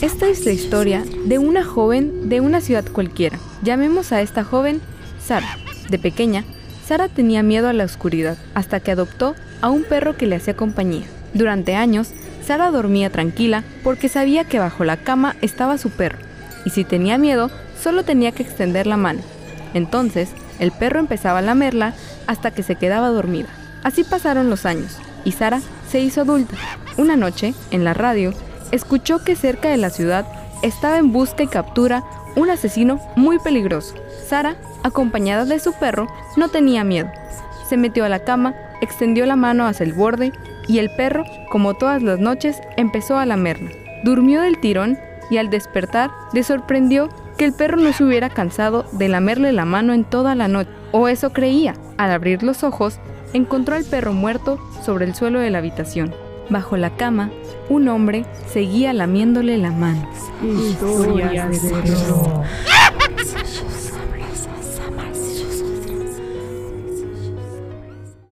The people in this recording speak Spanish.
Esta es la historia de una joven de una ciudad cualquiera. Llamemos a esta joven Sara. De pequeña, Sara tenía miedo a la oscuridad hasta que adoptó a un perro que le hacía compañía. Durante años, Sara dormía tranquila porque sabía que bajo la cama estaba su perro, y si tenía miedo, solo tenía que extender la mano. Entonces, el perro empezaba a lamerla hasta que se quedaba dormida. Así pasaron los años, y Sara se hizo adulta. Una noche, en la radio, escuchó que cerca de la ciudad estaba en busca y captura un asesino muy peligroso. Sara, acompañada de su perro, no tenía miedo. Se metió a la cama, extendió la mano hacia el borde y el perro, como todas las noches, empezó a lamerla. Durmió del tirón y al despertar le sorprendió que el perro no se hubiera cansado de lamerle la mano en toda la noche, o eso creía. Al abrir los ojos, encontró al perro muerto sobre el suelo de la habitación. Bajo la cama, un hombre seguía lamiéndole la mano. Historias de.